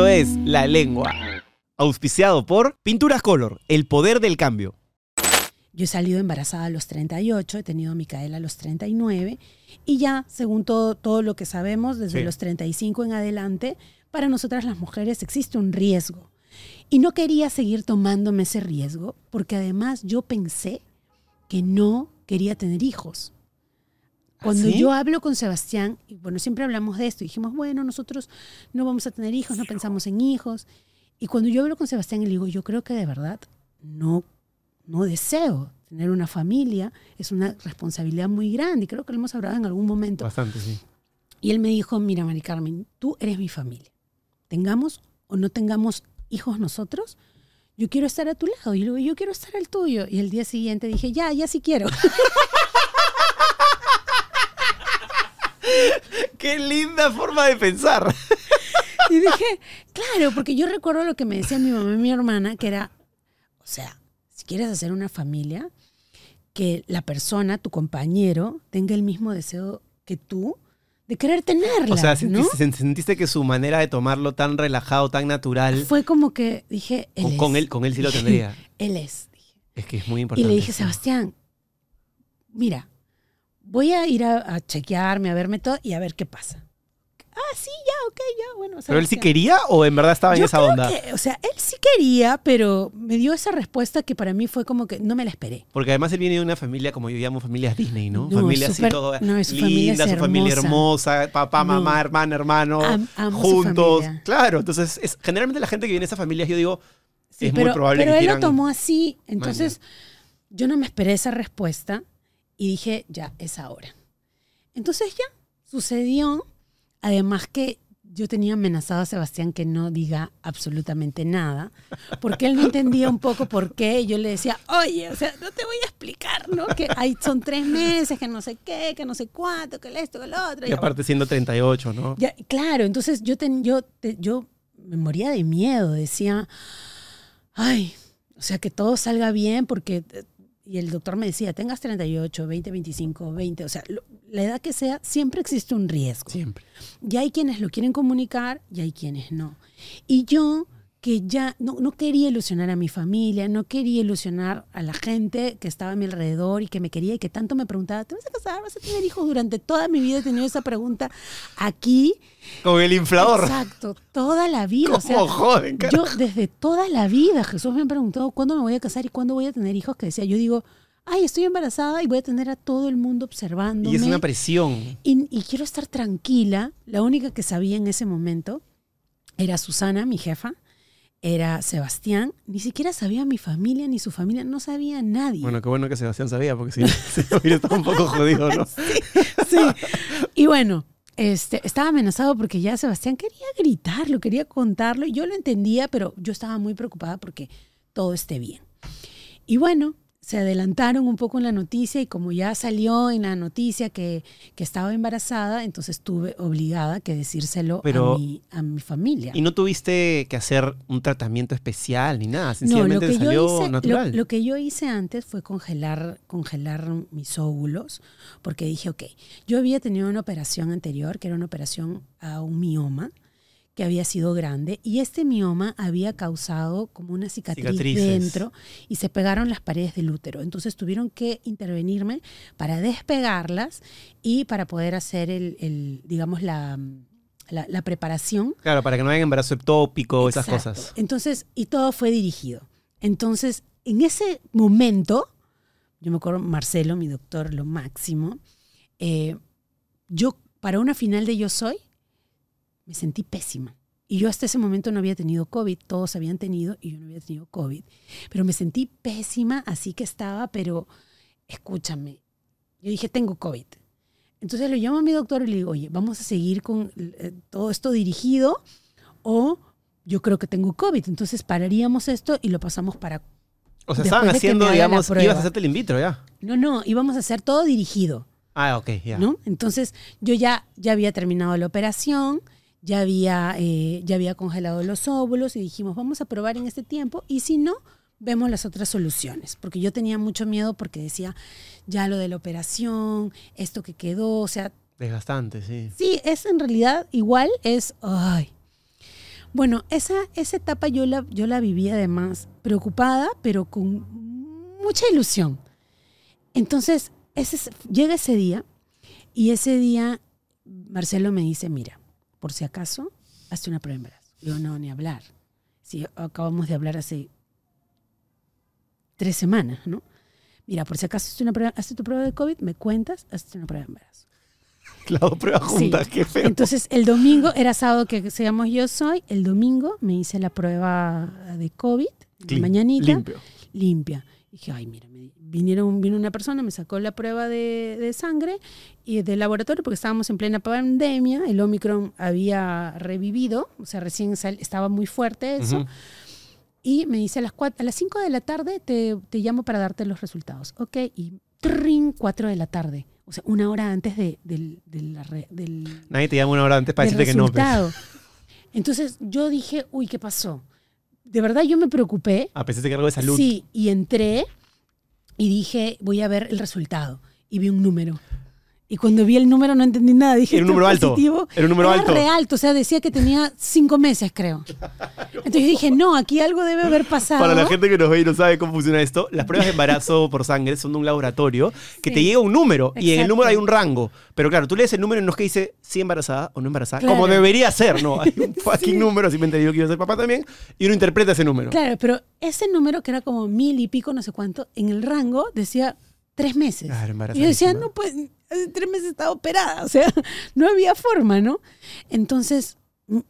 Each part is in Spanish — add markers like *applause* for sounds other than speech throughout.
Esto es La Lengua. Auspiciado por Pinturas Color, el poder del cambio. Yo he salido embarazada a los 38, he tenido a Micaela a los 39 y ya, según todo, todo lo que sabemos, desde Sí. los 35 en adelante, para nosotras las mujeres existe un riesgo. Y no quería seguir tomándome ese riesgo porque además yo pensé que no quería tener hijos. Cuando ¿Ah, sí? yo hablo con Sebastián, y bueno, siempre hablamos de esto, dijimos, bueno, nosotros no vamos a tener hijos, no pensamos en hijos. Y cuando yo hablo con Sebastián y le digo, yo creo que de verdad no, no deseo tener una familia, es una responsabilidad muy grande, y creo que lo hemos hablado en algún momento. Bastante, sí. Y él me dijo, mira, Mari Carmen, tú eres mi familia. Tengamos o no tengamos hijos nosotros, yo quiero estar a tu lado. Y luego yo quiero estar al tuyo. Y el día siguiente dije, ya, ya sí quiero. *laughs* ¡Qué linda forma de pensar! Y dije, claro, porque yo recuerdo lo que me decía mi mamá y mi hermana, que era, o sea, si quieres hacer una familia, que la persona, tu compañero, tenga el mismo deseo que tú de querer tenerla. O sea, ¿no? sentiste, sentiste que su manera de tomarlo tan relajado, tan natural, Fue como que dije, él con, es. con él, con él sí lo tendría. Él es. dije. Es que es muy Y importante. le dije. Sebastián, mira, voy a ir a, a chequearme, a verme todo y a ver qué pasa. Ah, sí, ya, ok, ya, bueno. ¿Pero él sí quería o en verdad estaba en Yo esa creo onda? que, o sea, él sí quería, pero me dio esa respuesta que para mí fue como que no me la esperé. Porque además él viene de una familia, como yo llamo, familias Disney, ¿no? No, familia así súper- todo no, su familia linda, es su familia hermosa. papá, No. mamá, hermana, hermano, Am- juntos. familia. Claro, entonces es, generalmente la gente que viene de esas familias, yo digo, Sí, es pero, muy probable pero que él quieran... lo tomó así. Entonces, yo no me esperé esa respuesta y dije, ya, es ahora. Entonces ya, sucedió. Además que yo tenía amenazado a Sebastián que no diga absolutamente nada, porque él no entendía un poco por qué. Y Yo le decía, oye, o sea, no te voy a explicar, ¿no? Que hay, son tres meses, que no sé qué, que no sé cuánto, que esto, que lo otro. Y aparte siendo 38, ¿no? ya, claro, entonces yo, ten- yo, te- yo me moría de miedo, decía, ay, o sea, que todo salga bien porque, y el doctor me decía, tengas 38, 20, 25, 20, o sea, lo- la edad que sea, siempre existe un riesgo. Siempre. Y hay quienes lo quieren comunicar y hay quienes no. Y yo que ya no, no quería ilusionar a mi familia, no quería ilusionar a la gente que estaba a mi alrededor y que me quería y que tanto me preguntaba, ¿te vas a casar? ¿Vas a tener hijos? Durante toda mi vida he tenido esa pregunta aquí. Con el inflador. Exacto, toda la vida. ¿Cómo o sea, yo desde toda la vida, Jesús me ha preguntado cuándo me voy a casar y cuándo voy a tener hijos, que decía, yo digo, ay, estoy embarazada y voy a tener a todo el mundo observándome. Y es una presión. Y, y quiero estar tranquila. La única que sabía en ese momento era Susana, mi jefa, era Sebastián. Ni siquiera sabía mi familia ni su familia, no sabía nadie. Bueno, qué bueno que Sebastián sabía, porque si no, *laughs* no hubiera estado un poco jodido, ¿no? *laughs* Sí. Y bueno, este, estaba amenazado porque ya Sebastián quería gritarlo, quería contarlo. Y yo lo entendía, pero yo estaba muy preocupada porque todo esté bien. Y bueno, se adelantaron un poco en la noticia y como ya salió en la noticia que, que estaba embarazada, entonces tuve obligada que decírselo Pero- a, mi, a mi familia. Y no tuviste que hacer un tratamiento especial ni nada, No, lo sencillamente que, te yo salió hice, lo, natural. lo que yo hice antes fue congelar, congelar mis óvulos, porque dije, ok, yo había tenido una operación anterior, que era una operación a un mioma, que había sido grande, y este mioma había causado como una cicatriz Cicatrices. dentro y se pegaron las paredes del útero. Entonces tuvieron que intervenirme para despegarlas y para poder hacer el, el, digamos, la, la, la preparación Claro, para que no haya embarazo ectópico, esas cosas. Entonces, y todo fue dirigido. Entonces, en ese momento, yo me acuerdo, Marcelo, mi doctor, lo máximo, eh, yo para una final de Yo Soy, me sentí pésima. Y yo hasta ese momento no había tenido COVID, todos habían tenido y yo no había tenido COVID. Pero me sentí pésima, así que estaba, pero escúchame, yo dije, tengo COVID. Entonces lo llamo a mi doctor y le digo, oye, vamos a seguir con eh, todo esto dirigido o yo creo que tengo COVID. Entonces pararíamos esto y lo pasamos para... O sea, estaban haciendo, digamos, ibas a hacerte el in vitro ya. No, no, íbamos a hacer todo dirigido. Ah, ok, ya. ¿no? Entonces yo ya, ya había terminado la operación, ya había, eh, ya había congelado los óvulos y dijimos, vamos a probar en este tiempo y si no, vemos las otras soluciones. Porque yo tenía mucho miedo porque decía, ya lo de la operación, esto que quedó, o sea, Desgastante, sí. sí, es en realidad igual, es, ay. Bueno, esa, esa etapa yo la, yo la viví además preocupada, pero con mucha ilusión. Entonces, ese, es- llega ese día y ese día Marcelo me dice, mira, por si acaso, hazte una prueba de embarazo. Yo no, ni hablar. Sí, acabamos de hablar hace tres semanas, ¿no? Mira, por si acaso hazte, una prueba, hazte tu prueba de COVID, me cuentas, hazte una prueba de embarazo. *laughs* Las dos pruebas Sí. juntas, qué feo. Entonces, el domingo, era sábado que seamos yo soy, el domingo me hice la prueba de COVID, de Clean, mañanita, Limpio. limpia. Dije, ay, mira, me vinieron, vino una persona, me sacó la prueba de, de sangre y de laboratorio, porque estábamos en plena pandemia, el Omicron había revivido, o sea, recién sal- estaba muy fuerte eso, y me dice a las, cuat- a las 5 de la tarde te, te llamo para darte los resultados. Ok, y trin, 4 de la tarde, o sea, una hora antes de, del, del, Nadie te llama una hora antes para del decirte que no. pues. Entonces yo dije, uy, ¿qué pasó? De verdad yo me preocupé. Ah, pensaste que era algo de salud. Sí, y entré y dije, voy a ver el resultado. Y vi un número. Y cuando vi el número no entendí nada. Dije, Era un "¿Esto número alto. positivo?". Era un número Era alto. re alto, o sea, decía que tenía cinco meses, creo. *laughs* Entonces dije, no, aquí algo debe haber pasado. Para la gente que nos ve y no sabe cómo funciona esto, las pruebas de embarazo *laughs* por sangre son de un laboratorio que Sí. te llega un número y en el número hay un rango. Pero claro, tú lees el número y no es que dice si embarazada o no embarazada, Claro. como debería ser, ¿no? Hay un *laughs* fucking número, así me enteré yo que iba a ser papá también, y uno interpreta ese número. Claro, pero ese número que era como mil y pico, no sé cuánto, en el rango decía tres meses. Claro, y yo decía, no, pues, hace tres meses estaba operada, *laughs* o sea, no había forma, ¿no? Entonces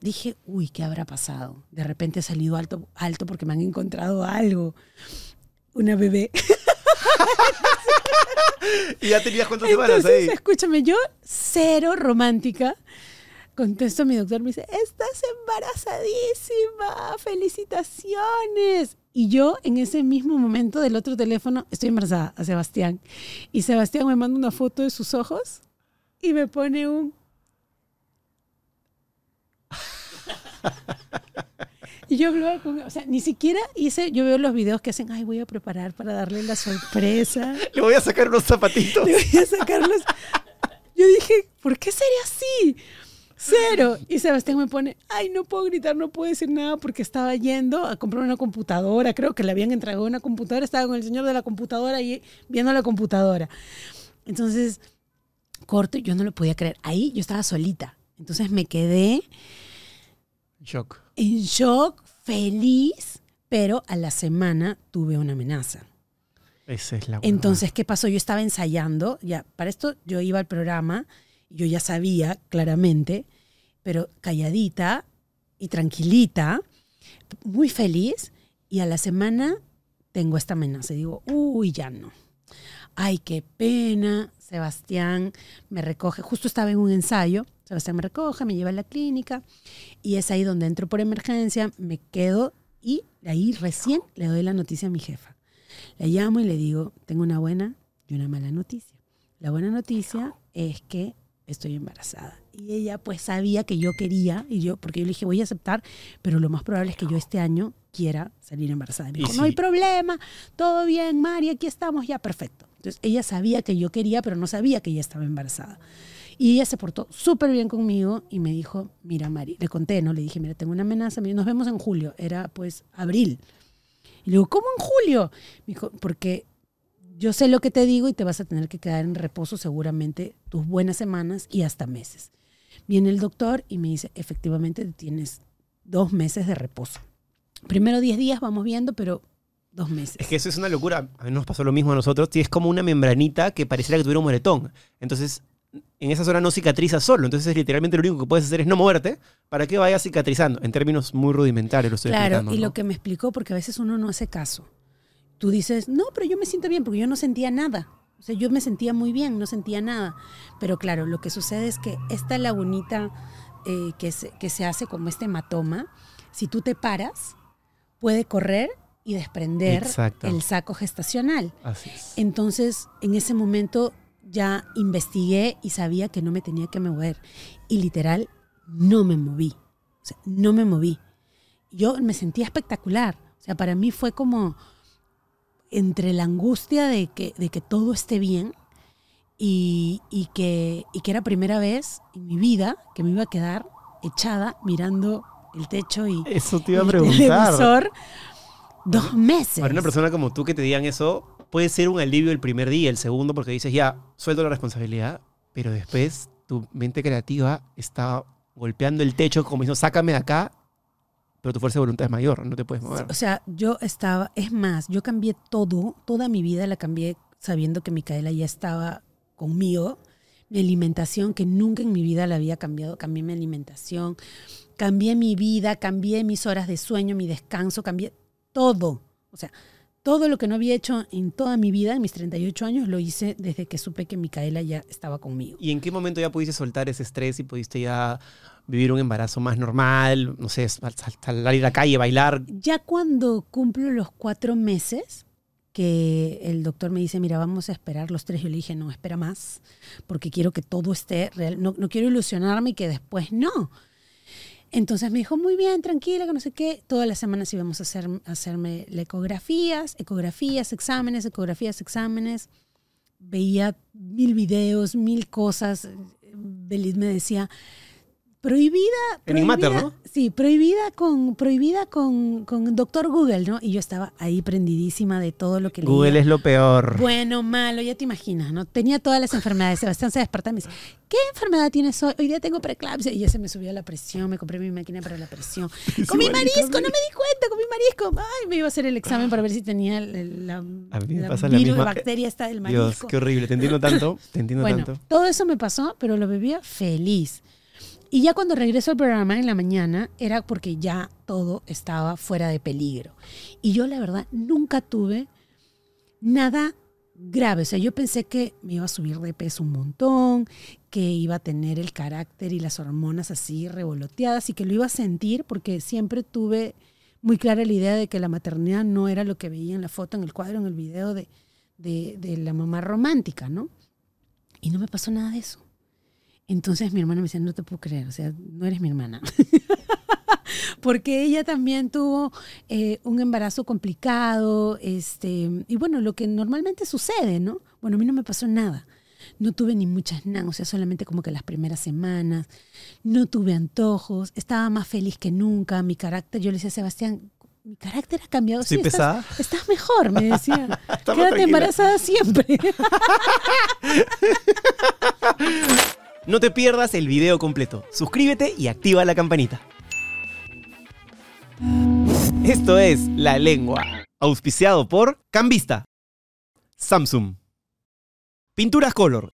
dije, uy, ¿qué habrá pasado? De repente he salido alto, alto porque me han encontrado algo. Una bebé. *laughs* Y ya tenías cuántas semanas ahí. escúchame, yo cero romántica. Contesto a mi doctor, me dice, estás embarazadísima, felicitaciones. Y yo en ese mismo momento del otro teléfono, estoy embarazada a Sebastián. Y Sebastián me manda una foto de sus ojos y me pone un... *laughs* Y yo hablaba con, o sea, ni siquiera hice, yo veo los videos que hacen, ay, voy a preparar para darle la sorpresa. *laughs* Le voy a sacar unos zapatitos. Le voy a sacarlos. Yo dije, ¿por qué sería así? Cero. Y Sebastián me pone, ay, no puedo gritar, no puedo decir nada porque estaba yendo a comprar una computadora. Creo que le habían entregado una computadora. Estaba con el señor de la computadora y viendo la computadora. Entonces, corto, yo no lo podía creer. Ahí yo estaba solita. Entonces me quedé Shock. en shock, feliz, pero a la semana tuve una amenaza. Esa es la huevada. Entonces, ¿qué pasó? Yo estaba ensayando, ya, para esto yo iba al programa, yo ya sabía claramente, pero calladita y tranquilita, muy feliz, y a la semana tengo esta amenaza. Y digo, uy, ya no. Ay, qué pena. Sebastián me recoge, justo estaba en un ensayo, Sebastián me recoge, me lleva a la clínica, y es ahí donde entro por emergencia, me quedo, y ahí recién le doy la noticia a mi jefa. Le llamo y le digo, tengo una buena y una mala noticia. La buena noticia es que estoy embarazada. Y ella pues sabía que yo quería, y yo, porque yo le dije, voy a aceptar, pero lo más probable es que yo este año quiera salir embarazada. Y me dijo, no hay problema, todo bien, Mari, aquí estamos, ya, perfecto. Entonces ella sabía que yo quería, pero no sabía que ella estaba embarazada. Y ella se portó súper bien conmigo y me dijo, mira, Mari, le conté, ¿no? Le dije, mira, tengo una amenaza, nos vemos en julio. Era pues abril. Y le digo, ¿cómo en julio? Me dijo, porque yo sé lo que te digo y te vas a tener que quedar en reposo seguramente tus buenas semanas y hasta meses. Viene el doctor y me dice, efectivamente tienes dos meses de reposo. Primero 10 días vamos viendo, pero dos meses. Es que eso es una locura. A mí nos pasó lo mismo a nosotros. Tienes como una membranita que pareciera que tuviera un moretón. Entonces, en esa zona no cicatriza solo. Entonces, literalmente lo único que puedes hacer es no moverte para que vaya cicatrizando. En términos muy rudimentarios lo estoy Claro, y ¿no? lo que me explicó, porque a veces uno no hace caso. Tú dices, no, pero yo me siento bien, porque yo no sentía nada. O sea, yo me sentía muy bien, no sentía nada. Pero claro, lo que sucede es que esta lagunita eh, que, se, que se hace como este hematoma, si tú te paras, puede correr y desprender Exacto. el saco gestacional. Así es. Entonces, en ese momento ya investigué y sabía que no me tenía que mover. Y literal, no me moví. O sea, no me moví. Yo me sentía espectacular. O sea, para mí fue como entre la angustia de que, de que todo esté bien y, y que, y que era primera vez en mi vida que me iba a quedar echada mirando el techo y Eso te iba a el preguntar. televisor dos meses. Para una persona como tú que te digan eso, puede ser un alivio el primer día, el segundo, porque dices, ya, suelto la responsabilidad, pero después tu mente creativa está golpeando el techo como diciendo, sácame de acá, pero tu fuerza de voluntad es mayor, no te puedes mover. O sea, yo estaba, es más, yo cambié todo, toda mi vida la cambié sabiendo que Micaela ya estaba conmigo. Mi alimentación, que nunca en mi vida la había cambiado, cambié mi alimentación, cambié mi vida, cambié mis horas de sueño, mi descanso, cambié todo. O sea, todo lo que no había hecho en toda mi vida, en mis 38 años, lo hice desde que supe que Micaela ya estaba conmigo. ¿Y en qué momento ya pudiste soltar ese estrés y pudiste ya vivir un embarazo más normal? No sé, sal- sal- salir a la calle, bailar. Ya cuando cumplo los cuatro meses, que el doctor me dice, mira, vamos a esperar los tres, yo le dije, no, espera más, porque quiero que todo esté real, no, no quiero ilusionarme y que después no. Entonces me dijo, muy bien, tranquila, que no sé qué. Todas las semanas íbamos a, hacer, a hacerme ecografías, ecografías, exámenes, ecografías, exámenes. Veía mil videos, mil cosas. Belit me decía, prohibida. Prohibida- ¿no? Sí, prohibida con, prohibida con, con doctor Google, ¿no? Y yo estaba ahí prendidísima de todo lo que leía. Google es lo peor. Bueno, malo, ya te imaginas, ¿no? Tenía todas las enfermedades. Sebastián se despertaba y me dice, ¿qué enfermedad tienes hoy? Hoy día tengo preeclampsia. Y ya se me subió la presión, me compré mi máquina para la presión. *laughs* Comí igualito a marisco, no me di cuenta, comí marisco. Ay, me iba a hacer el examen para ver si tenía la, A mí me la pasa la virus, misma- la bacteria esta del marisco. Dios, qué horrible. Te entiendo tanto. Te entiendo *laughs* Bueno, tanto. todo eso me pasó, pero lo vivía feliz. Y ya cuando regreso al programa en la mañana era porque ya todo estaba fuera de peligro. Y yo la verdad nunca tuve nada grave. O sea, yo pensé que me iba a subir de peso un montón, que iba a tener el carácter y las hormonas así revoloteadas y que lo iba a sentir porque siempre tuve muy clara la idea de que la maternidad no era lo que veía en la foto, en el cuadro, en el video de, de, de la mamá romántica, ¿no? Y no me pasó nada de eso. Entonces mi hermana me decía, no te puedo creer, o sea, no eres mi hermana. *laughs* Porque ella también tuvo eh, un embarazo complicado, este, y bueno, lo que normalmente sucede, ¿no? Bueno, a mí no me pasó nada. No tuve ni muchas náuseas, solamente como que las primeras semanas. No tuve antojos, estaba más feliz que nunca. Mi carácter, yo le decía a Sebastián, mi carácter ha cambiado. Sí, pesada. Estás mejor, me decía. *laughs* Quédate tranquila. embarazada siempre. *laughs* No te pierdas el video completo. Suscríbete y activa la campanita. Esto es La Lengua, auspiciado por Cambista, Samsung, Pinturas Color